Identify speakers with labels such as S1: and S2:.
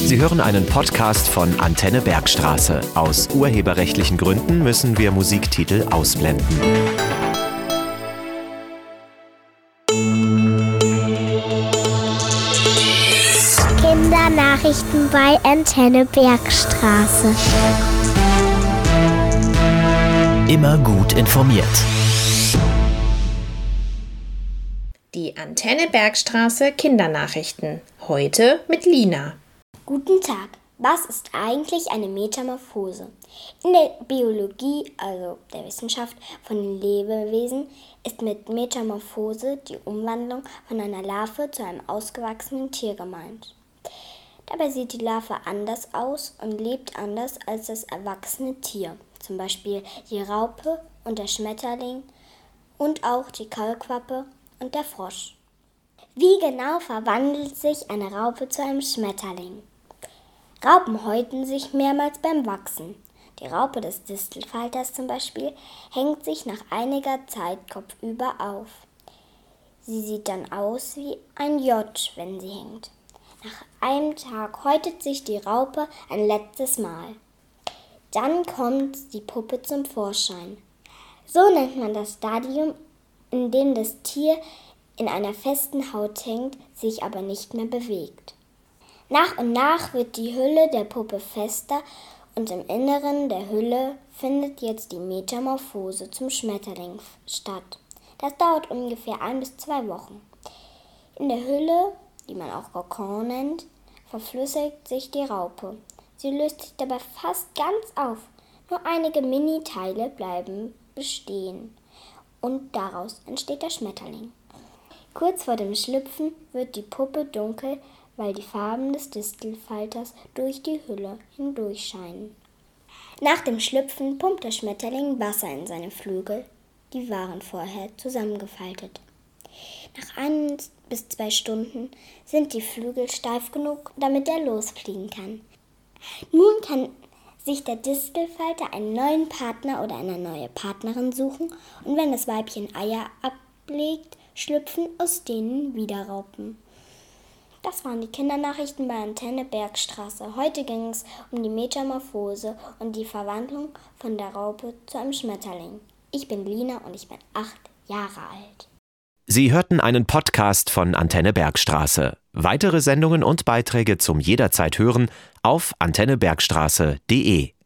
S1: Sie hören einen Podcast von Antenne Bergstraße. Aus urheberrechtlichen Gründen müssen wir Musiktitel ausblenden.
S2: Kindernachrichten bei Antenne Bergstraße.
S1: Immer gut informiert.
S3: Die Antenne Bergstraße Kindernachrichten. Heute mit Lina.
S4: Guten Tag. Was ist eigentlich eine Metamorphose? In der Biologie, also der Wissenschaft von den Lebewesen, ist mit Metamorphose die Umwandlung von einer Larve zu einem ausgewachsenen Tier gemeint. Dabei sieht die Larve anders aus und lebt anders als das erwachsene Tier, zum Beispiel die Raupe und der Schmetterling und auch die Kaulquappe und der Frosch. Wie genau verwandelt sich eine Raupe zu einem Schmetterling? Raupen häuten sich mehrmals beim Wachsen. Die Raupe des Distelfalters zum Beispiel hängt sich nach einiger Zeit kopfüber auf. Sie sieht dann aus wie ein J, wenn sie hängt. Nach einem Tag häutet sich die Raupe ein letztes Mal. Dann kommt die Puppe zum Vorschein. So nennt man das Stadium, in dem das Tier in einer festen Haut hängt, sich aber nicht mehr bewegt. Nach und nach wird die Hülle der Puppe fester und im Inneren der Hülle findet jetzt die Metamorphose zum Schmetterling statt. Das dauert ungefähr ein bis zwei Wochen. In der Hülle, die man auch Kokon nennt, verflüssigt sich die Raupe. Sie löst sich dabei fast ganz auf. Nur einige Mini-Teile bleiben bestehen und daraus entsteht der Schmetterling. Kurz vor dem Schlüpfen wird die Puppe dunkel, weil die Farben des Distelfalters durch die Hülle hindurchscheinen. Nach dem Schlüpfen pumpt der Schmetterling Wasser in seine Flügel, die waren vorher zusammengefaltet. Nach ein bis zwei Stunden sind die Flügel steif genug, damit er losfliegen kann. Nun kann sich der Distelfalter einen neuen Partner oder eine neue Partnerin suchen und wenn das Weibchen Eier ablegt, schlüpfen aus denen wieder Raupen. Das waren die Kindernachrichten bei Antenne Bergstraße. Heute ging es um die Metamorphose und die Verwandlung von der Raupe zu einem Schmetterling. Ich bin Lina und ich bin acht Jahre alt.
S1: Sie hörten einen Podcast von Antenne Bergstraße. Weitere Sendungen und Beiträge zum jederzeit hören auf antennebergstraße.de.